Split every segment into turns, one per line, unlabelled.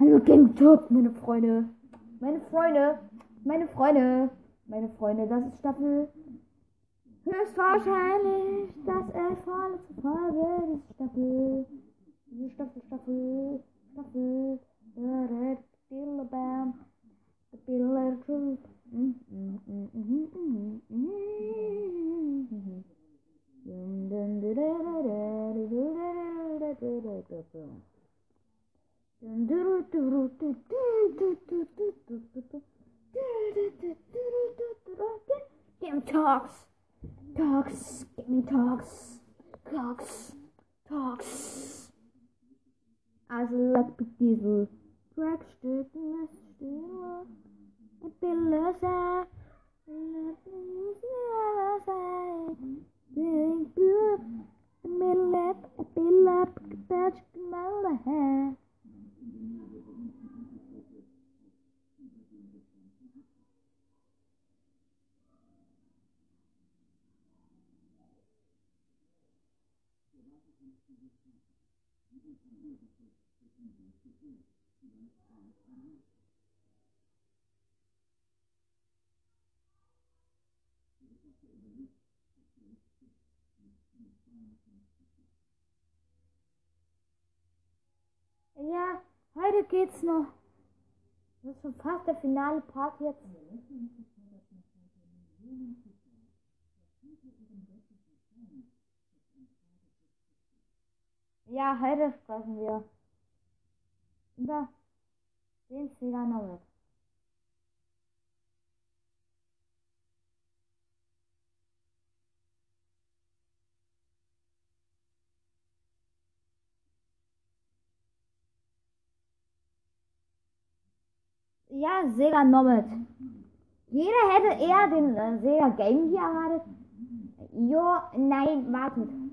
Hallo Game Talk, meine Freunde. Meine Freunde. Meine Freunde. Meine Freunde, das ist Staffel. Höchstwahrscheinlich das es vorletzte Folge diese Staffel. Diese Staffel, Staffel, Staffel. Da, da, da, bam. The Bill Truth. Mm, mm, mm, mm, mm, mm, mm, mm. Dun, dun, du, da, da, da, du, da, da, da, da, da, da, da. Game talks. Talks. Game talks. Talks. Talks. Also lag mit diesem Trackstück lässt stille. Ich bin löser. Let me say, think good. Let me let, be left, touch my hair. Ja, heute geht's noch. Das ist schon fast der finale Part jetzt. Ja, heute sprechen wir über den Sega Novel. Ja, Sega Nomad. Jeder hätte eher den äh, Sega Game Gear erwartet. Jo, nein, wartet.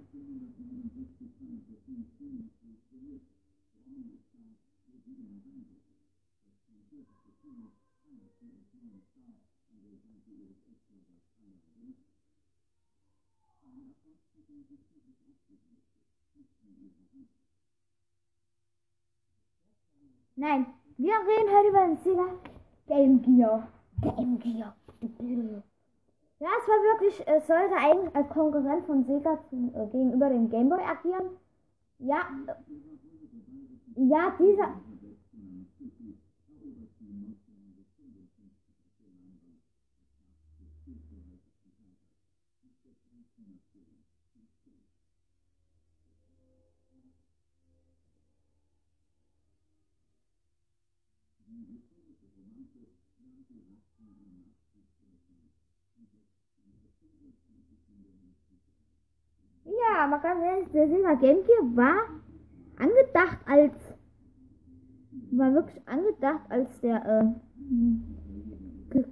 Nein, wir reden heute über den Sega Game Gear. Game Gear. Ja, es war wirklich, es sollte eigentlich als Konkurrent von Sega äh, gegenüber dem Game Boy agieren. Ja, äh, ja, dieser. Ja, aber ganz ehrlich, der Sega Game Gear war angedacht als war wirklich angedacht als der äh,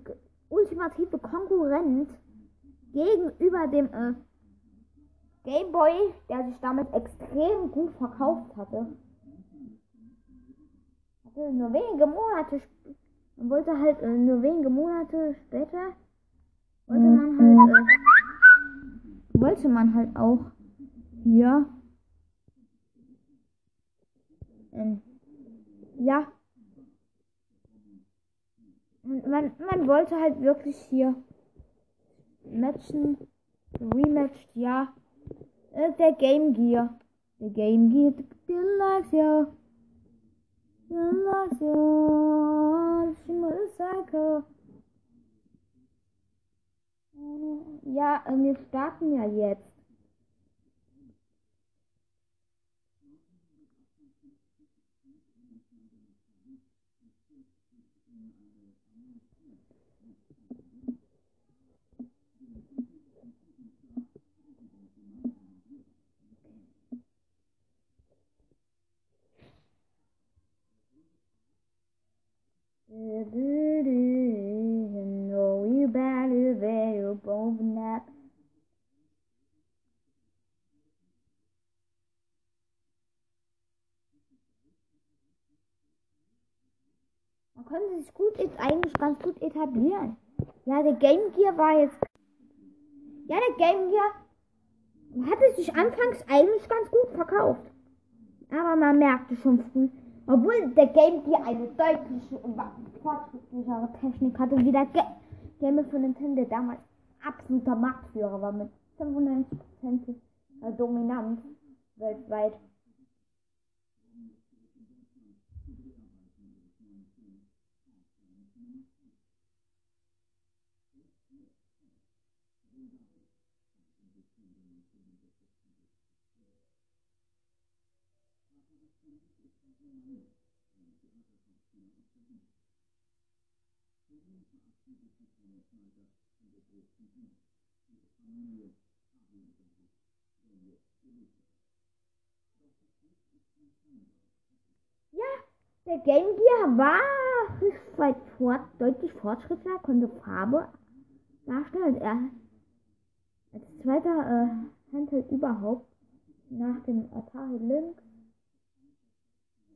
ultimative Konkurrent gegenüber dem äh, Game Boy, der sich damit extrem gut verkauft hatte. Hatte nur wenige Monate sp- man wollte halt äh, nur wenige Monate später wollte man halt äh, wollte man halt auch hier ähm, ja. Und man, man wollte halt wirklich hier matchen rematched ja. Äh, der Game Gear. Der Game Gear der likes ja, wir starten ja jetzt. Konnte sich gut eigentlich ganz gut etablieren. Ja, der Game Gear war jetzt. Ja, der Game Gear hatte sich anfangs eigentlich ganz gut verkauft. Aber man merkte schon früh, Obwohl der Game Gear eine deutlich fortschrittlichere Technik hatte, wie der Ge Game für Nintendo damals absoluter Marktführer war mit 95% Dominanz weltweit. Ja, der Game Gear war weit fort, deutlich fortschrittlicher, konnte Farbe darstellen. Er als zweiter äh, Handheld überhaupt nach dem Atari Lynx.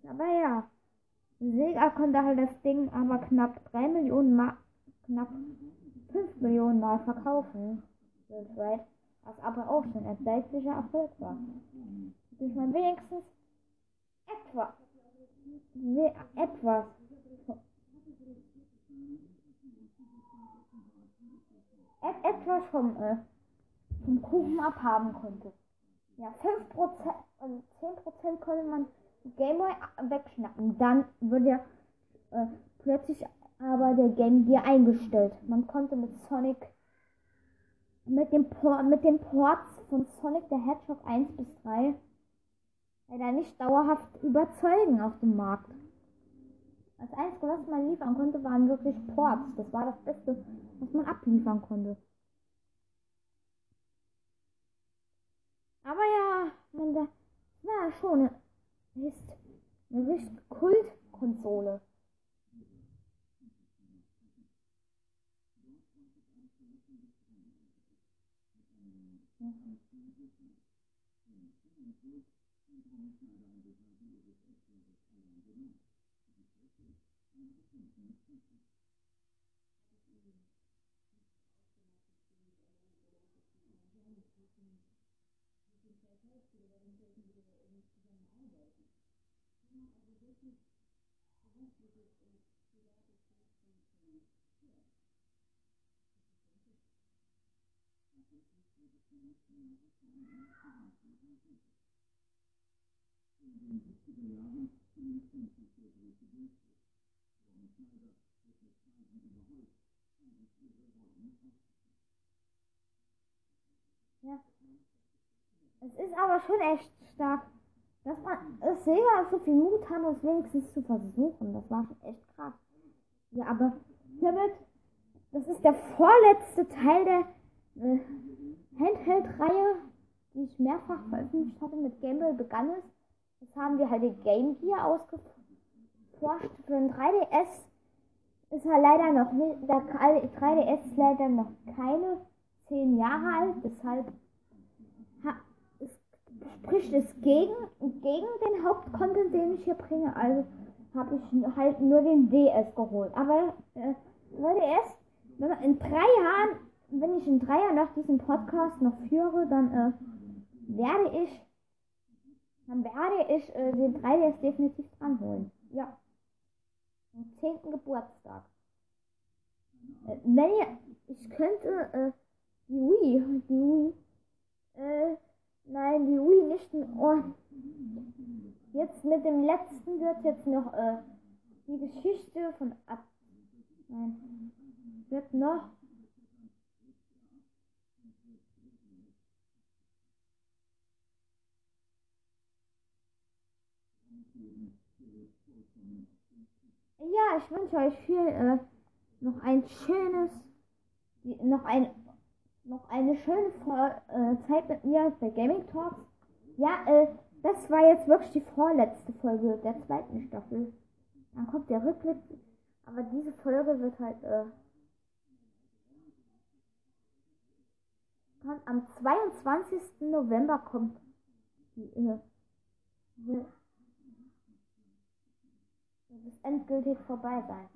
Aber ja, Sega konnte halt das Ding aber knapp 3 Millionen Mal, knapp 5 Millionen Mal verkaufen weltweit, was aber auch schon ein deutlicher Erfolg war. Durch man wenigstens etwa, etwas etwas vom, äh, vom Kuchen abhaben konnte. Ja, 5%, also 10% konnte man Gameboy wegschnappen. Dann wird ja äh, plötzlich aber der Game Gear eingestellt. Man konnte mit Sonic mit dem Por mit den Ports von Sonic the Hedgehog 1 bis 3 leider nicht dauerhaft überzeugen auf dem Markt. Das Einzige, was man liefern konnte, waren wirklich Ports. Das war das Beste, was man abliefern konnte. Aber ja, man, das war schon ist eine richtige Kultkonsole. Ja. Es ist aber schon echt stark, dass man es Sega so viel Mut haben, es wenigstens zu versuchen. Das war schon echt krass. Ja, aber hiermit, das ist der vorletzte Teil der äh, Handheld-Reihe, die ich mehrfach veröffentlicht hatte. Mit Game begann es. Jetzt haben wir halt den Game Gear ausgeforscht. Für ein 3DS ist er leider noch nicht, der 3DS ist leider noch keine 10 Jahre alt, deshalb spricht es gegen, gegen den Hauptcontent, den ich hier bringe. Also habe ich halt nur den DS geholt. Aber äh, 3DS, wenn man in drei Jahren, wenn ich in drei Jahren noch diesen Podcast noch führe, dann äh, werde ich, dann werde ich äh, den 3DS definitiv dran holen. Ja. Am 10. Geburtstag. Äh, wenn ihr, ich könnte äh, die Wii, die Wii, äh, Nein, die Wii nicht. Oh. Jetzt mit dem letzten wird jetzt noch äh, die Geschichte von ab. Nein. Wird noch. Ja, ich wünsche euch viel äh, noch ein schönes, noch ein noch eine schöne äh, Zeit mit mir bei Gaming Talks. Ja, äh, das war jetzt wirklich die vorletzte Folge der zweiten Staffel. Dann kommt der Rückblick. Aber diese Folge wird halt äh, kommt am 22. November kommt die äh, wird endgültig vorbei sein.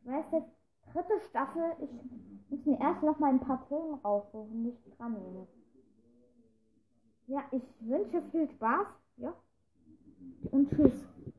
Ich weiß jetzt dritte Staffel. Ich muss mir erst noch mal ein paar Themen raussuchen, die dran nehme. Ja, ich wünsche viel Spaß. Ja. und tschüss.